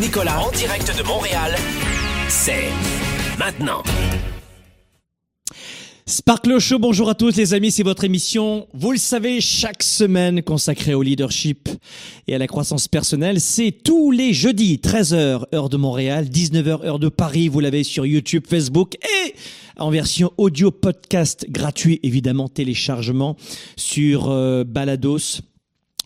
Nicolas en direct de Montréal. C'est maintenant. Sparkle Show, bonjour à tous les amis, c'est votre émission, vous le savez, chaque semaine consacrée au leadership et à la croissance personnelle. C'est tous les jeudis, 13h, heure de Montréal, 19h, heure de Paris, vous l'avez sur YouTube, Facebook et en version audio podcast gratuit, évidemment, téléchargement sur euh, Balados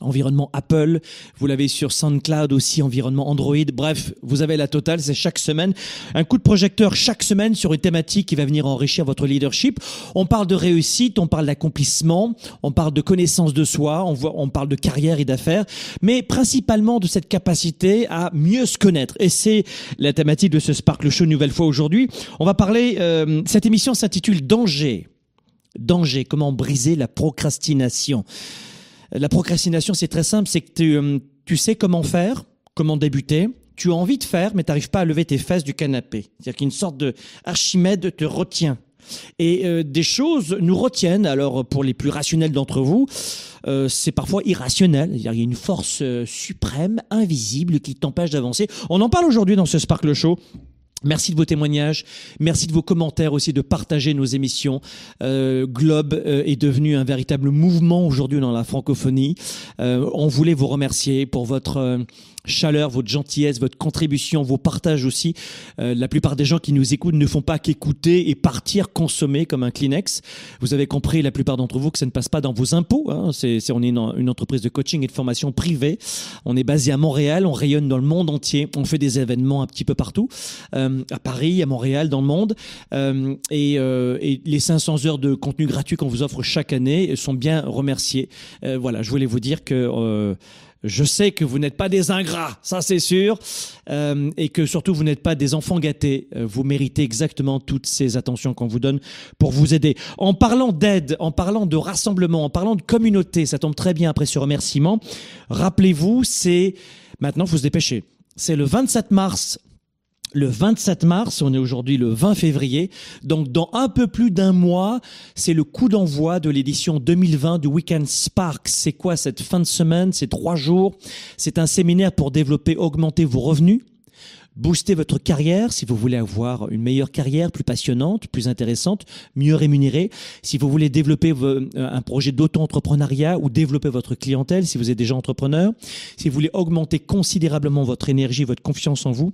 environnement Apple, vous l'avez sur SoundCloud aussi, environnement Android. Bref, vous avez la totale, c'est chaque semaine. Un coup de projecteur chaque semaine sur une thématique qui va venir enrichir votre leadership. On parle de réussite, on parle d'accomplissement, on parle de connaissance de soi, on, voit, on parle de carrière et d'affaires, mais principalement de cette capacité à mieux se connaître. Et c'est la thématique de ce Sparkle Show nouvelle fois aujourd'hui. On va parler, euh, cette émission s'intitule Danger. Danger, comment briser la procrastination. La procrastination, c'est très simple, c'est que tu, euh, tu sais comment faire, comment débuter, tu as envie de faire, mais tu n'arrives pas à lever tes fesses du canapé. C'est-à-dire qu'une sorte de Archimède te retient. Et euh, des choses nous retiennent. Alors pour les plus rationnels d'entre vous, euh, c'est parfois irrationnel. Il y a une force suprême, invisible, qui t'empêche d'avancer. On en parle aujourd'hui dans ce Sparkle Show. Merci de vos témoignages, merci de vos commentaires aussi, de partager nos émissions. Euh, Globe euh, est devenu un véritable mouvement aujourd'hui dans la francophonie. Euh, on voulait vous remercier pour votre chaleur, votre gentillesse, votre contribution, vos partages aussi. Euh, la plupart des gens qui nous écoutent ne font pas qu'écouter et partir consommer comme un Kleenex. Vous avez compris, la plupart d'entre vous, que ça ne passe pas dans vos impôts. Hein. C'est, c'est- on est une, entreprise de coaching et de formation privée. On est basé à Montréal, on rayonne dans le monde entier. On fait des événements un petit peu partout, euh, à Paris, à Montréal, dans le monde. Euh, et, euh, et les 500 heures de contenu gratuit qu'on vous offre chaque année sont bien remerciées. Euh, voilà, je voulais vous dire que... je sais que vous n'êtes pas des ingrats, ça c'est sûr, euh, et que surtout vous n'êtes pas des enfants gâtés. Euh, vous méritez exactement toutes ces attentions qu'on vous donne pour vous aider. En parlant d'aide, en parlant de rassemblement, en parlant de communauté, ça tombe très bien après ce remerciement. Rappelez-vous, c'est maintenant, faut se dépêcher. C'est le 27 mars le 27 mars, on est aujourd'hui le 20 février, donc dans un peu plus d'un mois, c'est le coup d'envoi de l'édition 2020 du Weekend Spark. C'est quoi cette fin de semaine C'est trois jours? C'est un séminaire pour développer, augmenter vos revenus, booster votre carrière si vous voulez avoir une meilleure carrière, plus passionnante, plus intéressante, mieux rémunérée. Si vous voulez développer euh, un projet d'auto-entrepreneuriat ou développer votre clientèle, si vous êtes déjà entrepreneur, si vous voulez augmenter considérablement votre énergie, votre confiance en vous,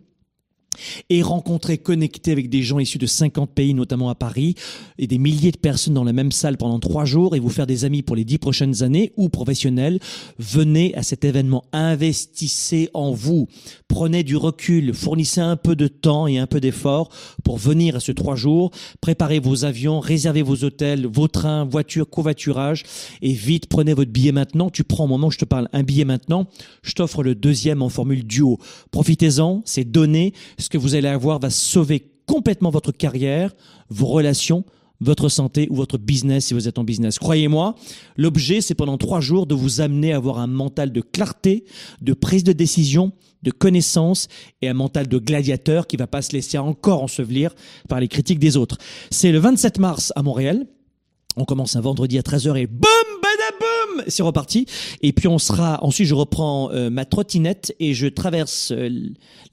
et rencontrer, connecter avec des gens issus de 50 pays, notamment à Paris, et des milliers de personnes dans la même salle pendant trois jours et vous faire des amis pour les dix prochaines années ou professionnels, venez à cet événement, investissez en vous, prenez du recul, fournissez un peu de temps et un peu d'effort pour venir à ce trois jours, préparez vos avions, réservez vos hôtels, vos trains, voitures, covoiturage et vite prenez votre billet maintenant. Tu prends au moment où je te parle un billet maintenant, je t'offre le deuxième en formule duo. Profitez-en, c'est donné. Ce que vous allez avoir va sauver complètement votre carrière, vos relations, votre santé ou votre business si vous êtes en business. Croyez-moi, l'objet, c'est pendant trois jours de vous amener à avoir un mental de clarté, de prise de décision, de connaissance et un mental de gladiateur qui va pas se laisser encore ensevelir par les critiques des autres. C'est le 27 mars à Montréal. On commence un vendredi à 13h et boum, c'est reparti. Et puis on sera, ensuite je reprends euh, ma trottinette et je traverse euh,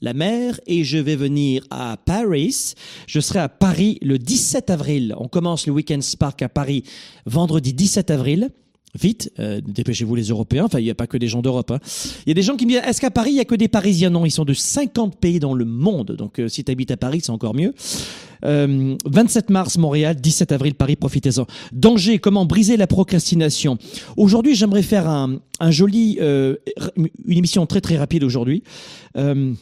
la mer et je vais venir à Paris. Je serai à Paris le 17 avril. On commence le Weekend Spark à Paris vendredi 17 avril. Vite, euh, dépêchez-vous les Européens. Enfin, il n'y a pas que des gens d'Europe. hein. Il y a des gens qui me disent, est-ce qu'à Paris, il n'y a que des Parisiens? Non, ils sont de 50 pays dans le monde. Donc, si tu habites à Paris, c'est encore mieux. Euh, 27 mars, Montréal, 17 avril, Paris, profitez-en. Danger, comment briser la procrastination. Aujourd'hui, j'aimerais faire un, joli, euh, une émission très très rapide aujourd'hui. Euh,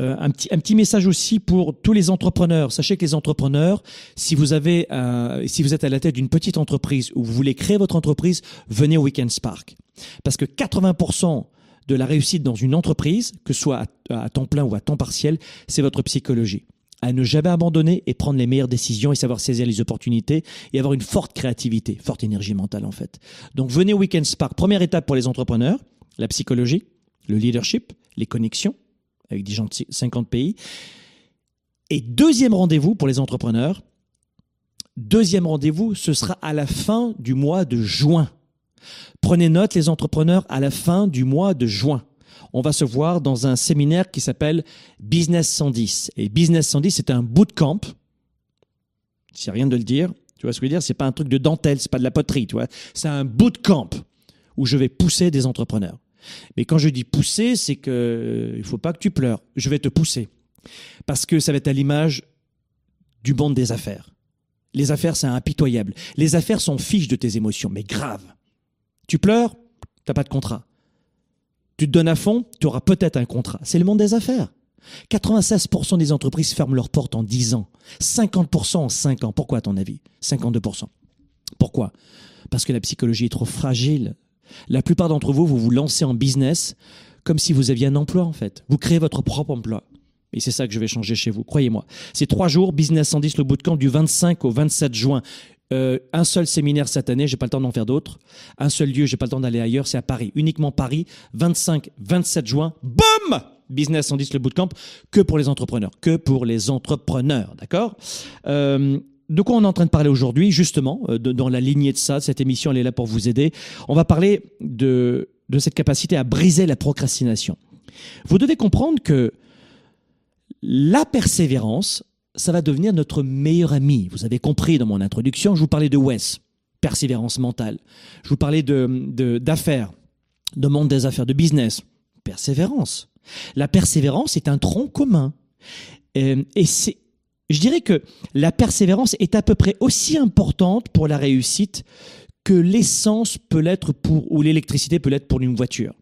Euh, un, petit, message aussi pour tous les entrepreneurs. Sachez que les entrepreneurs, si vous avez, euh, si vous êtes à la tête d'une petite entreprise ou vous voulez créer votre entreprise, venez au Weekend Spark. Parce que 80% de la réussite dans une entreprise, que ce soit à, temps plein ou à temps partiel, c'est votre psychologie. À ne jamais abandonner et prendre les meilleures décisions et savoir saisir les opportunités et avoir une forte créativité, forte énergie mentale en fait. Donc venez au Weekend Spark. Première étape pour les entrepreneurs, la psychologie, le leadership, les connexions avec des gens de 50 pays. Et deuxième rendez-vous pour les entrepreneurs, deuxième rendez-vous, ce sera à la fin du mois de juin. Prenez note, les entrepreneurs, à la fin du mois de juin. On va se voir dans un séminaire qui s'appelle Business 110. Et Business 110, c'est un bootcamp. C'est rien de le dire. Tu vois ce que je veux dire? C'est pas un truc de dentelle, c'est pas de la poterie, tu vois. C'est un bootcamp où je vais pousser des entrepreneurs. Mais quand je dis pousser, c'est que euh, il faut pas que tu pleures. Je vais te pousser. Parce que ça va être à l'image du monde des affaires. Les affaires, c'est impitoyable. Les affaires sont fiches de tes émotions, mais grave. Tu pleures, t'as pas de contrat. Tu te donnes à fond, tu auras peut-être un contrat. C'est le monde des affaires. 96% des entreprises ferment leurs portes en 10 ans. 50% en 5 ans. Pourquoi à ton avis? 52%. Pourquoi? Parce que la psychologie est trop fragile. La plupart d'entre vous, vous vous lancez en business comme si vous aviez un emploi en fait. Vous créez votre propre emploi. Et c'est ça que je vais changer chez vous, croyez-moi. C'est trois jours, Business 110, le bootcamp du 25 au 27 juin. Euh, un seul séminaire cette année, j'ai pas le temps d'en faire d'autres. Un seul lieu, j'ai pas le temps d'aller ailleurs, c'est à Paris. Uniquement Paris, 25, 27 juin. Boum Business 110, le bootcamp, que pour les entrepreneurs. Que pour les entrepreneurs, d'accord? Euh, de quoi on est en train de parler aujourd'hui, justement, euh, dans la lignée de ça, cette émission, elle est là pour vous aider. On va parler de, de cette capacité à briser la procrastination. Vous devez comprendre que la persévérance, ça va devenir notre meilleur ami. Vous avez compris dans mon introduction, je vous parlais de Wes, persévérance mentale. Je vous parlais de d'affaires, de, monde des affaires, de business, persévérance. La persévérance est un tronc commun. Euh, et c'est je dirais que la persévérance est à peu près aussi importante pour la réussite que l'essence peut l'être pour, ou l'électricité peut l'être pour une voiture.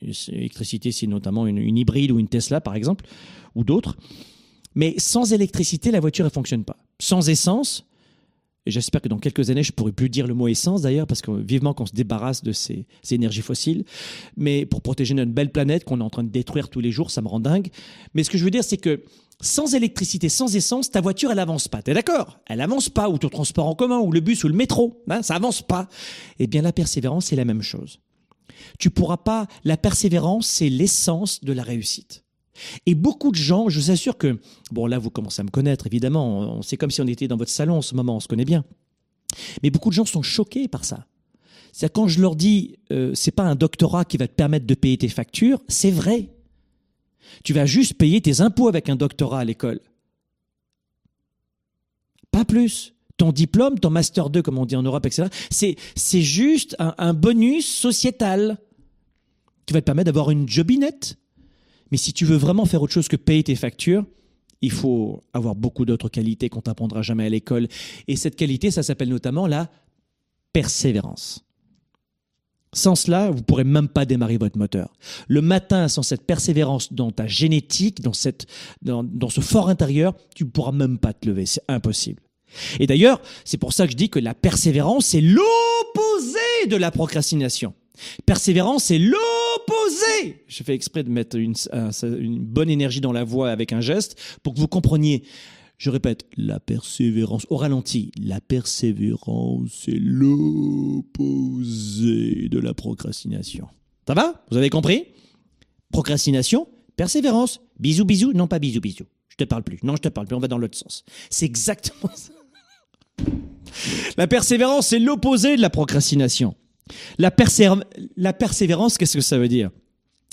L'électricité, c'est notamment une, hybride ou une Tesla, par exemple, ou d'autres. Mais sans électricité, la voiture ne fonctionne pas. Sans essence, et j'espère que dans quelques années, je pourrai plus dire le mot essence d'ailleurs, parce que vivement qu'on se débarrasse de ces, énergies fossiles. Mais pour protéger notre belle planète qu'on est en train de détruire tous les jours, ça me rend dingue. Mais ce que je veux dire, c'est que sans électricité, sans essence, ta voiture, elle avance pas. T'es d'accord? Elle avance pas, ou ton transport en commun, ou le bus, ou le métro. Hein, ça avance pas. Eh bien, la persévérance, c'est la même chose. Tu pourras pas. La persévérance, c'est l'essence de la réussite. Et beaucoup de gens, je vous assure que, bon là vous commencez à me connaître évidemment, c'est comme si on était dans votre salon en ce moment, on se connaît bien. Mais beaucoup de gens sont choqués par ça. C'est quand je leur dis, euh, c'est pas un doctorat qui va te permettre de payer tes factures, c'est vrai. Tu vas juste payer tes impôts avec un doctorat à l'école. Pas plus. Ton diplôme, ton master 2, comme on dit en Europe, etc., c'est, juste un, un, bonus sociétal qui va te permettre d'avoir une jobinette. Mais si tu veux vraiment faire autre chose que payer tes factures, il faut avoir beaucoup d'autres qualités qu'on t'apprendra jamais à l'école. Et cette qualité, ça s'appelle notamment la persévérance. Sans cela, vous pourrez même pas démarrer votre moteur. Le matin, sans cette persévérance dans ta génétique, dans, cette, dans, dans ce fort intérieur, tu ne pourras même pas te lever. C'est impossible. Et d'ailleurs, c'est pour ça que je dis que la persévérance, c'est l'opposé de la procrastination. Persévérance, c'est l'opposé. Je fais exprès de mettre une, bonne énergie dans la voix avec un geste pour que vous compreniez. Je répète, la persévérance, au ralenti, la persévérance est l'opposé de la procrastination. Ça va? Vous avez compris? Procrastination, persévérance. Bisous, bisous. Non, pas bisous, bisous. Je te parle plus. Non, je te parle plus. On va dans l'autre sens. C'est exactement ça. La persévérance, c'est l'opposé de la procrastination. La, persévérance, qu'est-ce que ça veut dire?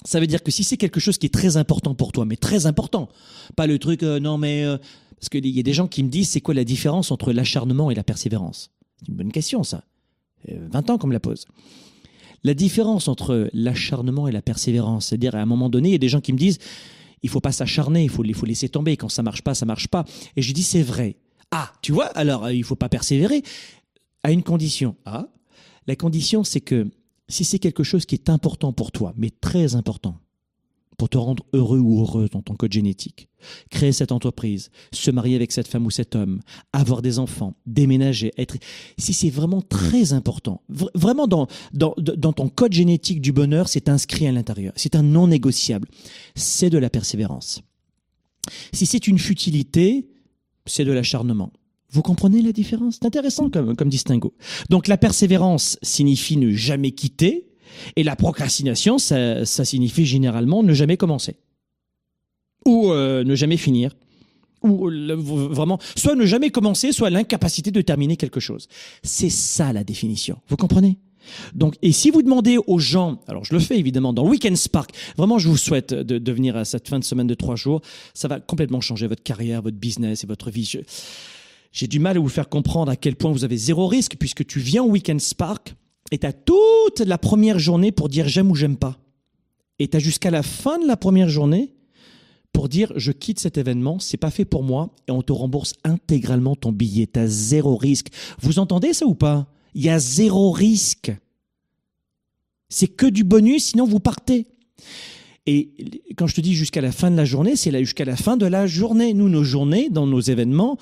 Ça veut dire que si c'est quelque chose qui est très important pour toi, mais très important, pas le truc, euh, non mais euh, parce qu'il y a des gens qui me disent c'est quoi la différence entre l'acharnement et la persévérance? C'est une bonne question, ça. 20 ans qu'on me la pose. La différence entre l'acharnement et la persévérance, c'est-à-dire à un moment donné, il y a des gens qui me disent il faut pas s'acharner, il faut, il faut laisser tomber. Quand ça marche pas, ça marche pas. Et je dis c'est vrai. Ah, tu vois, alors il faut pas persévérer à une condition. Ah, la condition c'est que si c'est quelque chose qui est important pour toi, mais très important, pour te rendre heureux ou heureuse dans ton code génétique. Créer cette entreprise, se marier avec cette femme ou cet homme, avoir des enfants, déménager, être... Si c'est vraiment très important, vraiment dans, dans, dans ton code génétique du bonheur, c'est inscrit à l'intérieur, c'est un non négociable, c'est de la persévérance. Si c'est une futilité, c'est de l'acharnement. Vous comprenez la différence? C'est intéressant comme, comme distinguo. Donc la persévérance signifie ne jamais quitter, et la procrastination, ça, signifie généralement ne jamais commencer. Ou euh, ne jamais finir. Ou vraiment, soit ne jamais commencer, soit l'incapacité de terminer quelque chose. C'est ça la définition. Vous comprenez? Donc, et si vous demandez aux gens, alors je le fais évidemment dans Weekend Spark, vraiment je vous souhaite de, de venir à cette fin de semaine de trois jours, ça va complètement changer votre carrière, votre business et votre vie. J'ai du mal à vous faire comprendre à quel point vous avez zéro risque puisque tu viens au Weekend Spark, et tu as toute la première journée pour dire j'aime ou j'aime pas. Et tu as jusqu'à la fin de la première journée pour dire je quitte cet événement, c'est pas fait pour moi et on te rembourse intégralement ton billet. Tu as zéro risque. Vous entendez ça ou pas? Il y a zéro risque. C'est que du bonus, sinon vous partez. Et quand je te dis jusqu'à la fin de la journée, c'est là jusqu'à la fin de la journée. Nous, nos journées, dans nos événements,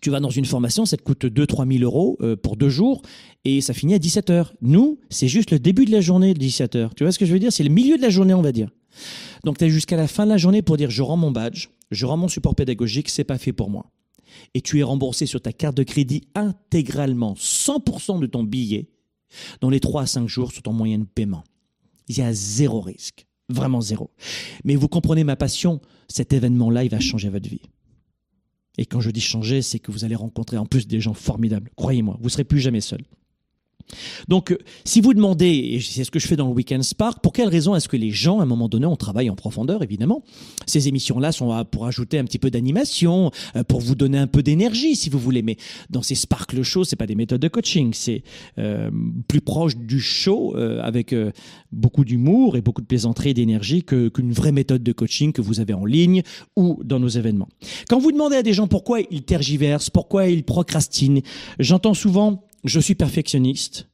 tu vas dans une formation, ça te coûte 2-3 000 euros euh, pour deux jours et ça finit à 17 heures. Nous, c'est juste le début de la journée de 17 heures. Tu vois ce que je veux dire? C'est le milieu de la journée, on va dire. Donc tu as jusqu'à la fin de la journée pour dire je rends mon badge, je rends mon support pédagogique, c'est pas fait pour moi. Et tu es remboursé sur ta carte de crédit intégralement 100% de ton billet dans les 3 à 5 jours sur ton moyen de paiement. Il y a zéro risque, vraiment zéro. Mais vous comprenez ma passion, cet événement-là, il va changer votre vie. Et quand je dis changer, c'est que vous allez rencontrer en plus des gens formidables. Croyez-moi, vous serez plus jamais seul. Donc, euh, si vous demandez, et c'est ce que je fais dans le Weekend Spark, pour quelle raison est-ce que les gens, à un moment donné, on travaille en profondeur, évidemment Ces émissions-là sont pour ajouter un petit peu d'animation, euh, pour vous donner un peu d'énergie, si vous voulez. Mais dans ces Sparkle Shows, c'est pas des méthodes de coaching, c'est euh, plus proche du show, avec beaucoup d'humour et beaucoup de plaisanterie et d'énergie qu'une vraie méthode de coaching que vous avez en ligne ou dans nos événements. Quand vous demandez à des gens pourquoi ils tergiversent, pourquoi ils procrastinent, j'entends souvent je suis perfectionniste.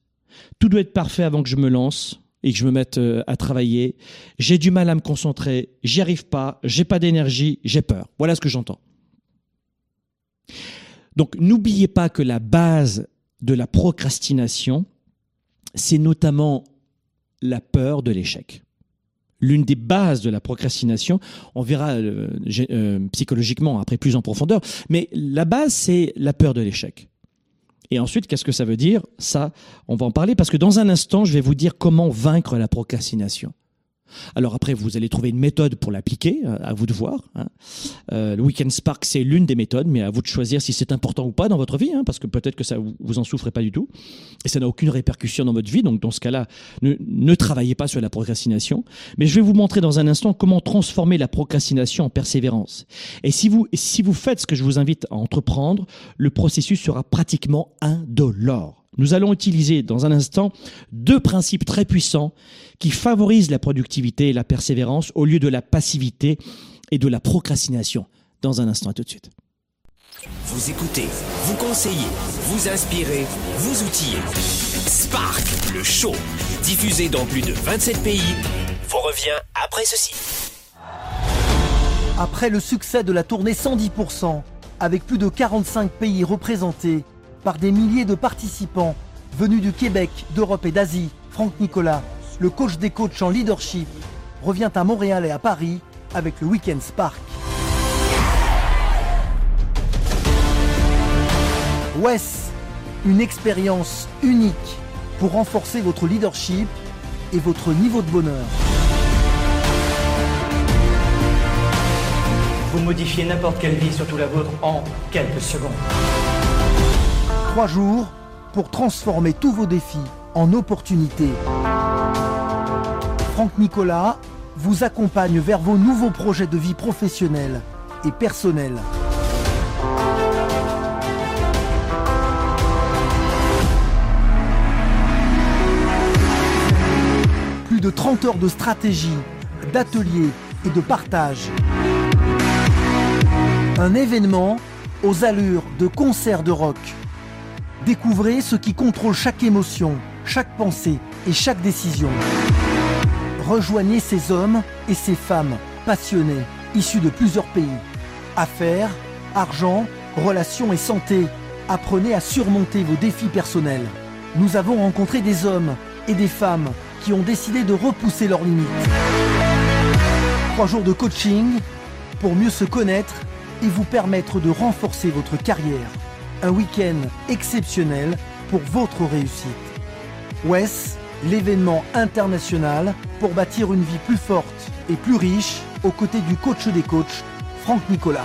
Tout doit être parfait avant que je me lance et que je me mette euh, à travailler. J'ai du mal à me concentrer, j'y arrive pas, j'ai pas d'énergie, j'ai peur. Voilà ce que j'entends. Donc n'oubliez pas que la base de la procrastination, c'est notamment la peur de l'échec. L'une des bases de la procrastination, on verra euh, euh, psychologiquement après plus en profondeur, mais la base c'est la peur de l'échec. Et ensuite, qu'est-ce que ça veut dire? Ça, on va en parler parce que dans un instant, je vais vous dire comment vaincre la procrastination. Alors après, vous allez trouver une méthode pour l'appliquer, euh, à vous de voir. Hein. Euh, le Weekend Spark, c'est l'une des méthodes, mais à vous de choisir si c'est important ou pas dans votre vie, hein, parce que peut-être que ça vous en souffrez pas du tout, et ça n'a aucune répercussion dans votre vie. Donc dans ce cas-là, ne, ne travaillez pas sur la procrastination. Mais je vais vous montrer dans un instant comment transformer la procrastination en persévérance. Et si vous si vous faites ce que je vous invite à entreprendre, le processus sera pratiquement indolore. Nous allons utiliser dans un instant deux principes très puissants qui favorisent la productivité et la persévérance au lieu de la passivité et de la procrastination. Dans un instant, à tout de suite. Vous écoutez, vous conseillez, vous inspirez, vous outillez. Spark, le show, diffusé dans plus de 27 pays, vous revient après ceci. Après le succès de la tournée 110%, avec plus de 45 pays représentés, par des milliers de participants venus du Québec, d'Europe et d'Asie, Franck Nicolas, le coach des coachs en leadership, revient à Montréal et à Paris avec le Weekend Spark. WES, une expérience unique pour renforcer votre leadership et votre niveau de bonheur. Vous modifiez n'importe quelle vie, surtout la vôtre, en quelques secondes. Trois jours pour transformer tous vos défis en opportunités. Franck Nicolas vous accompagne vers vos nouveaux projets de vie professionnelle et personnelle. Plus de 30 heures de stratégie, d'ateliers et de partage. Un événement aux allures de concert de rock Découvrez ce qui contrôle chaque émotion, chaque pensée et chaque décision. Rejoignez ces hommes et ses femmes passionnées, issues de plusieurs pays. Affaires, argent, relations et santé, apprenez à surmonter vos défis personnels. Nous avons rencontré des hommes et des femmes qui ont décidé de repousser leurs limites. Trois jours de coaching pour mieux se connaître et vous permettre de renforcer votre carrière. Un week-end exceptionnel pour votre réussite. WES, l'événement international pour bâtir une vie plus forte et plus riche aux côtés du coach des coachs, Franck Nicolas.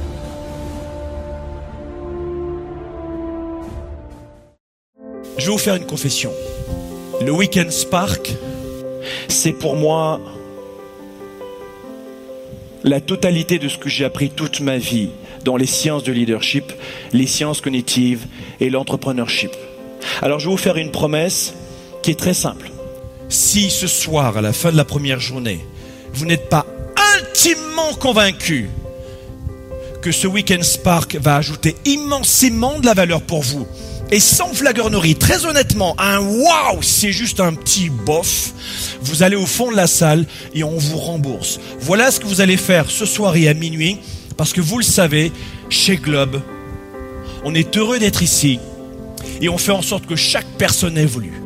Je vais vous faire une confession. Le Weekend Spark, c'est pour moi la totalité de ce que j'ai appris toute ma vie dans les sciences de leadership, les sciences cognitives et l'entrepreneurship. Alors je vais vous faire une promesse qui est très simple. Si ce soir, à la fin de la première journée, vous n'êtes pas intimement convaincu que ce Weekend Spark va ajouter immensément de la valeur pour vous, et sans flagornerie, très honnêtement, un waouh, c'est juste un petit bof. Vous allez au fond de la salle et on vous rembourse. Voilà ce que vous allez faire ce soir et à minuit, parce que vous le savez, chez Globe, on est heureux d'être ici et on fait en sorte que chaque personne évolue.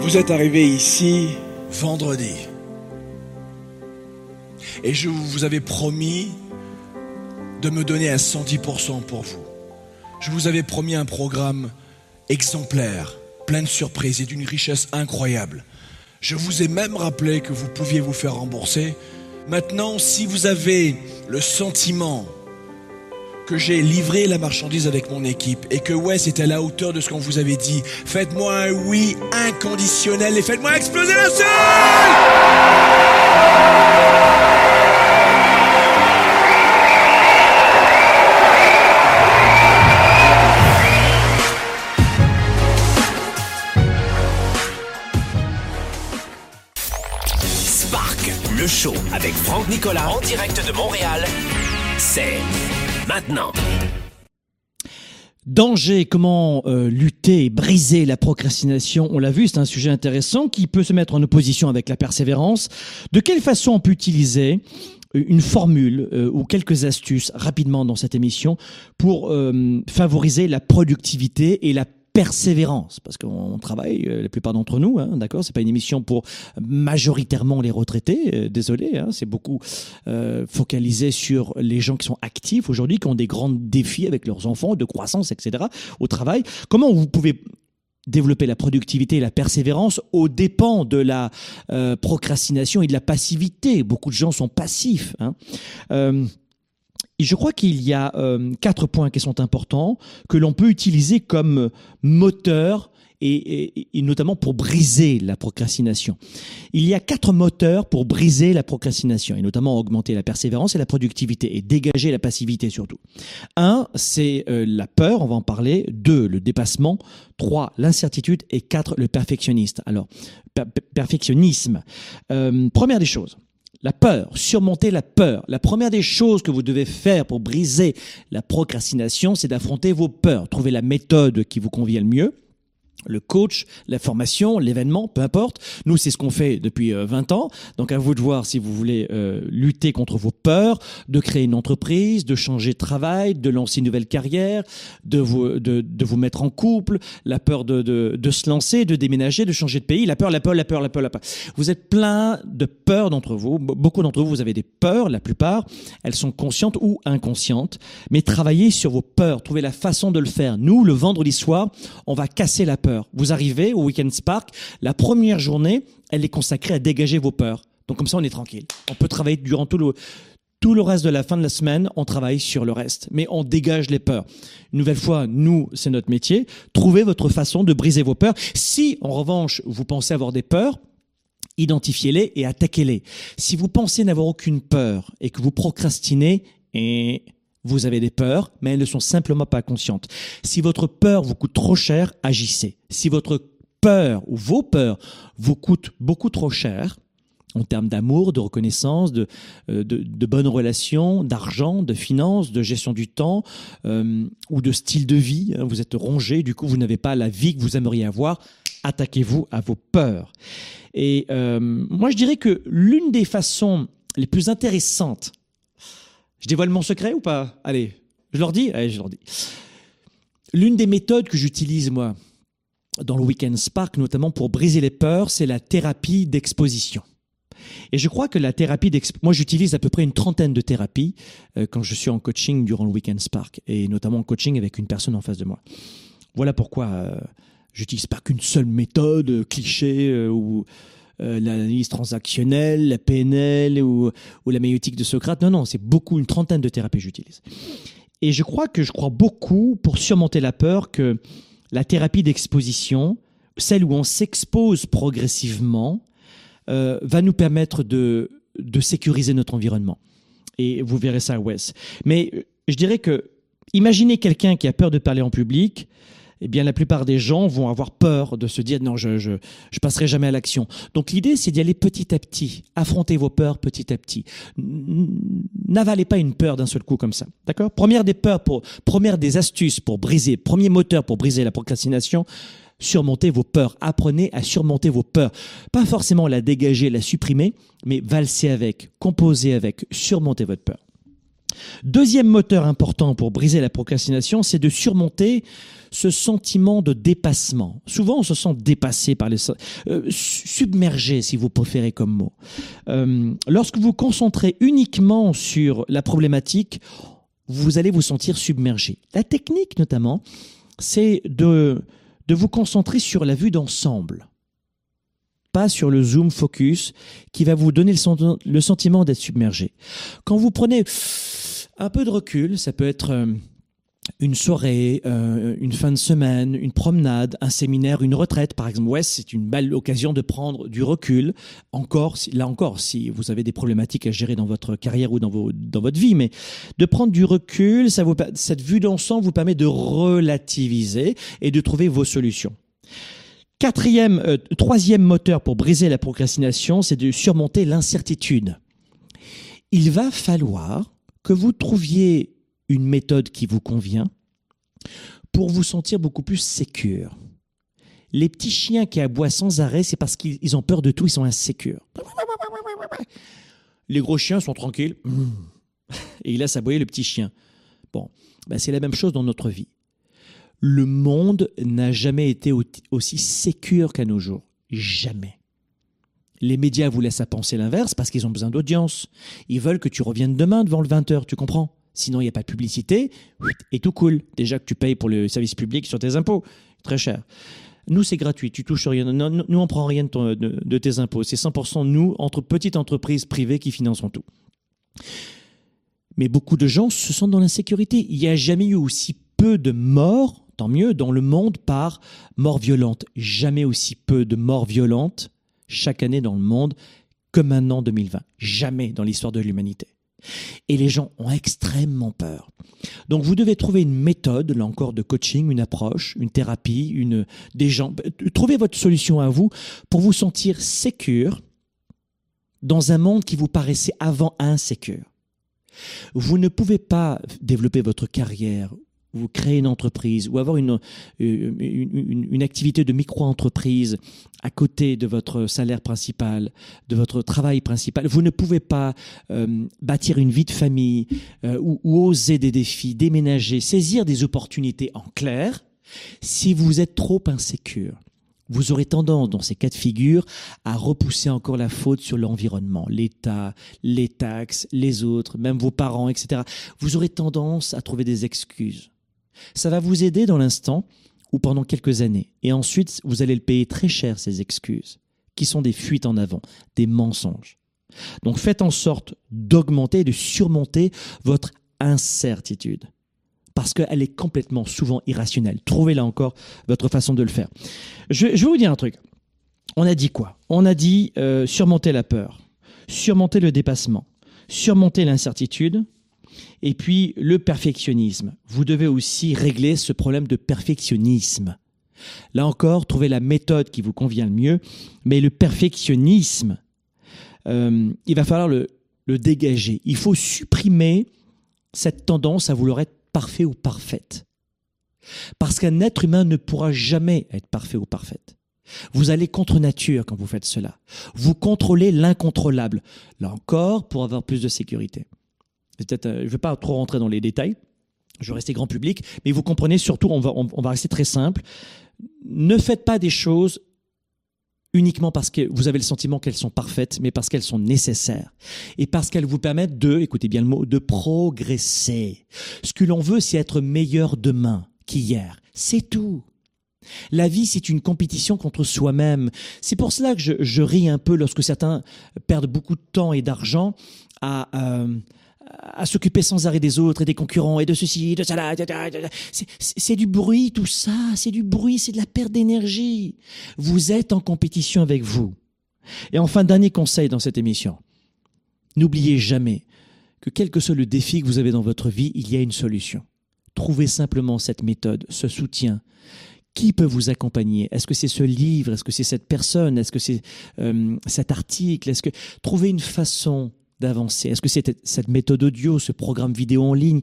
Vous êtes arrivé ici vendredi. Et je vous avais promis de me donner à 110% pour vous. Je vous avais promis un programme exemplaire, plein de surprises et d'une richesse incroyable. Je vous ai même rappelé que vous pouviez vous faire rembourser. Maintenant, si vous avez le sentiment que j'ai livré la marchandise avec mon équipe et que Wes est à la hauteur de ce qu'on vous avait dit, faites-moi un oui inconditionnel et faites-moi exploser la Spark, Nicolas en direct de Montréal, c'est maintenant. Danger, comment euh, lutter et briser la procrastination? On l'a vu, c'est un sujet intéressant qui peut se mettre en opposition avec la persévérance. De quelle façon on peut utiliser une formule euh, ou quelques astuces rapidement dans cette émission pour euh, favoriser la productivité et la persévérance, parce qu'on travaille, euh, la plupart d'entre nous, hein, d'accord C'est pas une émission pour majoritairement les retraités, euh, désolé, hein, c'est beaucoup euh, focalisé sur les gens qui sont actifs aujourd'hui, qui ont des grands défis avec leurs enfants, de croissance, etc., au travail. Comment vous pouvez développer la productivité et la persévérance aux dépens de la procrastination et de la passivité? Beaucoup de gens sont passifs. Hein. Je crois qu'il y a euh, quatre points qui sont importants que l'on peut utiliser comme moteur et, notamment pour briser la procrastination. Il y a quatre moteurs pour briser la procrastination et notamment augmenter la persévérance et la productivité et dégager la passivité surtout. Un, c'est euh, la peur, on va en parler. Deux, le dépassement. Trois, l'incertitude et quatre, le perfectionniste. Alors, per perfectionnisme. Euh, première des choses. La peur, surmonter la peur. La première des choses que vous devez faire pour briser la procrastination, c'est d'affronter vos peurs, trouver la méthode qui vous convient le mieux le coach, la formation, l'événement, peu importe. Nous, c'est ce qu'on fait depuis 20 euh, ans. Donc à vous de voir si vous voulez euh, lutter contre vos peurs, de créer une entreprise, de changer de travail, de lancer une nouvelle carrière, de vous, de, de vous mettre en couple, la peur de, de, de, se lancer, de déménager, de changer de pays, la peur, la peur, la peur, la peur, la peur. Vous êtes plein de peurs d'entre vous. Beaucoup d'entre vous, vous avez des peurs, la plupart. Elles sont conscientes ou inconscientes. Mais travaillez sur vos peurs. Trouvez la façon de le faire. Nous, le vendredi soir, on va casser la peur. Vous arrivez au Weekend Spark, la première journée, elle est consacrée à dégager vos peurs. Donc comme ça, on est tranquille. On peut travailler durant tout le, tout le reste de la fin de la semaine, on travaille sur le reste, mais on dégage les peurs. Une nouvelle fois, nous, c'est notre métier. Trouvez votre façon de briser vos peurs. Si, en revanche, vous pensez avoir des peurs, identifiez-les et attaquez-les. Si vous pensez n'avoir aucune peur et que vous procrastinez, et vous avez des peurs, mais elles ne sont simplement pas conscientes. Si votre peur vous coûte trop cher, agissez. Si votre peur ou vos peurs vous coûtent beaucoup trop cher, en termes d'amour, de reconnaissance, de, euh, de, bonnes relations, d'argent, de finances, de gestion du temps euh, ou de style de vie. Hein, vous êtes rongé, du coup vous n'avez pas la vie que vous aimeriez avoir. Attaquez-vous à vos peurs. Et euh, moi je dirais que l'une des façons les plus intéressantes je dévoile mon secret ou pas? Allez, je leur dis? Allez, je leur dis. L'une des méthodes que j'utilise, moi, dans le Weekend Spark, notamment pour briser les peurs, c'est la thérapie d'exposition. Et je crois que la thérapie d'exposition, moi j'utilise à peu près une trentaine de thérapies euh, quand je suis en coaching durant le Weekend Spark, et notamment en coaching avec une personne en face de moi. Voilà pourquoi euh, j'utilise pas qu'une seule méthode euh, cliché ou euh, l'analyse transactionnelle, la PNL ou, la méotique de Socrate. Non, non, c'est beaucoup, une trentaine de thérapies que j'utilise. Et je crois que je crois beaucoup pour surmonter la peur que la thérapie d'exposition, celle où on s'expose progressivement, euh, va nous permettre de, de sécuriser notre environnement. Et vous verrez ça, Wes. Mais euh, je dirais que, imaginez quelqu'un qui a peur de parler en public, eh bien la plupart des gens vont avoir peur de se dire non, je je, je passerai jamais à l'action. Donc l'idée c'est d'y aller petit à petit, affronter vos peurs petit à petit. N'avalez pas une peur d'un seul coup comme ça, d'accord? Première des peurs pour première des astuces pour briser, premier moteur pour briser la procrastination. Surmontez vos peurs. Apprenez à surmonter vos peurs. Pas forcément la dégager, la supprimer, mais valser avec, composer avec, surmonter votre peur. Deuxième moteur important pour briser la procrastination, c'est de surmonter ce sentiment de dépassement. Souvent, on se sent dépassé par les... Euh, submergé, si vous préférez comme mot. Euh, lorsque vous concentrez uniquement sur la problématique, vous allez vous sentir submergé. La technique, notamment, c'est de, de vous concentrer sur la vue d'ensemble pas sur le zoom focus qui va vous donner le, sentiment d'être submergé. Quand vous prenez un peu de recul, ça peut être euh, une soirée, euh, une fin de semaine, une promenade, un séminaire, une retraite, par exemple. Ouais, c'est une belle occasion de prendre du recul. Encore, là encore, si vous avez des problématiques à gérer dans votre carrière ou dans, dans votre vie, mais de prendre du recul, ça vous, cette vue d'ensemble vous permet de relativiser et de trouver vos solutions. Quatrième, euh, troisième moteur pour briser la procrastination, c'est de surmonter l'incertitude. Il va falloir que vous trouviez une méthode qui vous convient pour vous sentir beaucoup plus sécure. Les petits chiens qui aboient sans arrêt, c'est parce qu'ils ont peur de tout, ils sont insécures. Les gros chiens sont tranquilles. Et il laisse aboyer le petit chien. Bon, ben c'est la même chose dans notre vie. Le monde n'a jamais été aussi sécure qu'à nos jours. Jamais. Les médias vous laissent à penser l'inverse parce qu'ils ont besoin d'audience. Ils veulent que tu reviennes demain devant le 20h, tu comprends? Sinon, il n'y a pas de publicité et tout cool. Déjà que tu payes pour le service public sur tes impôts. Très cher. Nous, c'est gratuit. Tu touches rien. Nous, on prend rien de, tes impôts. C'est 100% nous, entre petites entreprises privées, qui finançons tout. Mais beaucoup de gens se sentent dans l'insécurité. Il n'y a jamais eu aussi peu de morts, tant mieux, dans le monde par mort violente. Jamais aussi peu de morts violentes chaque année dans le monde que maintenant 2020. Jamais dans l'histoire de l'humanité. Et les gens ont extrêmement peur. Donc vous devez trouver une méthode, là encore, de coaching, une approche, une thérapie, une, des gens. Trouvez votre solution à vous pour vous sentir sécure dans un monde qui vous paraissait avant insécure. Vous ne pouvez pas développer votre carrière, vous créez une entreprise ou avoir une, une, une, une activité de micro-entreprise à côté de votre salaire principal, de votre travail principal, vous ne pouvez pas euh, bâtir une vie de famille euh, ou, ou oser des défis, déménager, saisir des opportunités en clair si vous êtes trop insécure vous aurez tendance, dans ces cas de figure, à repousser encore la faute sur l'environnement, l'État, les taxes, les autres, même vos parents, etc. Vous aurez tendance à trouver des excuses. Ça va vous aider dans l'instant ou pendant quelques années. Et ensuite, vous allez le payer très cher, ces excuses, qui sont des fuites en avant, des mensonges. Donc faites en sorte d'augmenter, de surmonter votre incertitude parce qu'elle est complètement souvent irrationnelle. Trouvez là encore votre façon de le faire. Je, je vais vous dire un truc. On a dit quoi? On a dit euh, surmonter la peur, surmonter le dépassement, surmonter l'incertitude, et puis le perfectionnisme. Vous devez aussi régler ce problème de perfectionnisme. Là encore, trouvez la méthode qui vous convient le mieux, mais le perfectionnisme, euh, il va falloir le, le dégager. Il faut supprimer cette tendance à vouloir être parfait ou parfaite. Parce qu'un être humain ne pourra jamais être parfait ou parfaite. Vous allez contre nature quand vous faites cela. Vous contrôlez l'incontrôlable. Là encore, pour avoir plus de sécurité. Peut-être, euh, je ne vais pas trop rentrer dans les détails. Je vais rester grand public, mais vous comprenez surtout, on va, rester très simple. Ne faites pas des choses uniquement parce que vous avez le sentiment qu'elles sont parfaites, mais parce qu'elles sont nécessaires. Et parce qu'elles vous permettent de, écoutez bien le mot, de progresser. Ce que l'on veut, c'est être meilleur demain qu'hier. C'est tout. La vie, c'est une compétition contre soi-même. C'est pour cela que je, je, ris un peu lorsque certains perdent beaucoup de temps et d'argent à, euh, à s'occuper sans arrêt des autres et des concurrents et de ceci, de cela. C'est du bruit, tout ça. C'est du bruit, c'est de la perte d'énergie. Vous êtes en compétition avec vous. Et enfin, dernier conseil dans cette émission. N'oubliez jamais que quel que soit le défi que vous avez dans votre vie, il y a une solution. Trouvez simplement cette méthode, ce soutien. Qui peut vous accompagner? Est-ce que c'est ce livre? Est-ce que c'est cette personne? Est-ce que c'est euh, cet article? Est-ce que trouvez une façon d'avancer? Est-ce que c'est cette méthode audio, ce programme vidéo en ligne?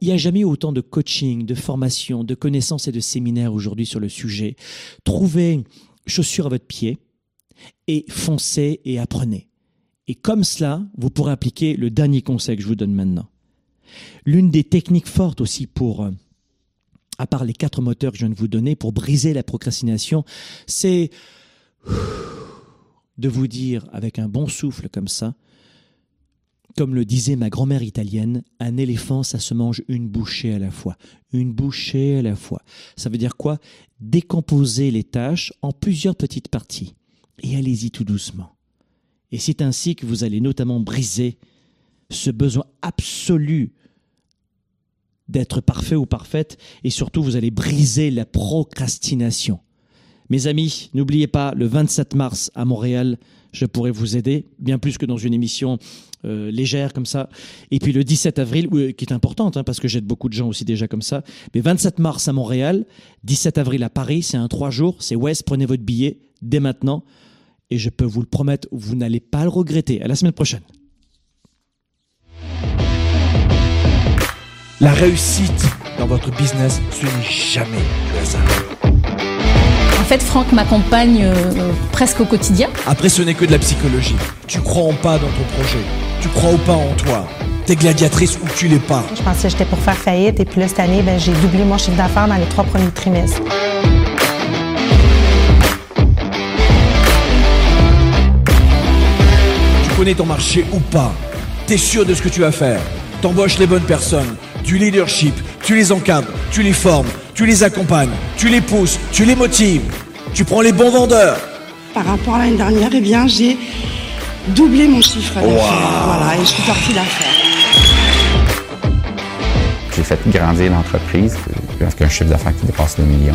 Il n'y a jamais eu autant de coaching, de formation, de connaissances et de séminaires aujourd'hui sur le sujet. Trouvez chaussures à votre pied et foncez et apprenez. Et comme cela, vous pourrez appliquer le dernier conseil que je vous donne maintenant. L'une des techniques fortes aussi pour, à part les quatre moteurs que je viens de vous donner, pour briser la procrastination, c'est de vous dire avec un bon souffle comme ça, comme le disait ma grand-mère italienne, un éléphant, ça se mange une bouchée à la fois. Une bouchée à la fois. Ça veut dire quoi? Décomposer les tâches en plusieurs petites parties. Et allez-y tout doucement. Et c'est ainsi que vous allez notamment briser ce besoin absolu d'être parfait ou parfaite. Et surtout, vous allez briser la procrastination. Mes amis, n'oubliez pas, le 27 mars à Montréal, je pourrais vous aider, bien plus que dans une émission euh, légère comme ça. Et puis le 17 avril, qui est importante, hein, parce que j'aide beaucoup de gens aussi déjà comme ça, mais 27 mars à Montréal, 17 avril à Paris, c'est un trois jours, c'est West, prenez votre billet dès maintenant, et je peux vous le promettre, vous n'allez pas le regretter. À la semaine prochaine. La réussite dans votre business, ce n'est jamais le hasard. En fait, Franck m'accompagne euh, presque au quotidien. Après, ce n'est que de la psychologie. Tu crois en pas dans ton projet. Tu crois ou pas en toi. T'es gladiatrice ou tu l'es pas. Je pensais que j'étais pour faire faillite et puis là, cette année, ben, j'ai doublé mon chiffre d'affaires dans les trois premiers trimestres. Tu connais ton marché ou pas. T'es sûr de ce que tu vas faire. T'embauches les bonnes personnes. Du leadership. Tu les encadres. Tu les formes. Tu les accompagnes. Tu les pousses. Tu les motives. Tu prends les bons vendeurs. Par rapport à l'année dernière, eh bien, j'ai doublé mon chiffre d'affaires. Wow. Voilà, et je suis sortie d'affaires. J'ai fait grandir l'entreprise avec un chiffre d'affaires qui dépasse le million.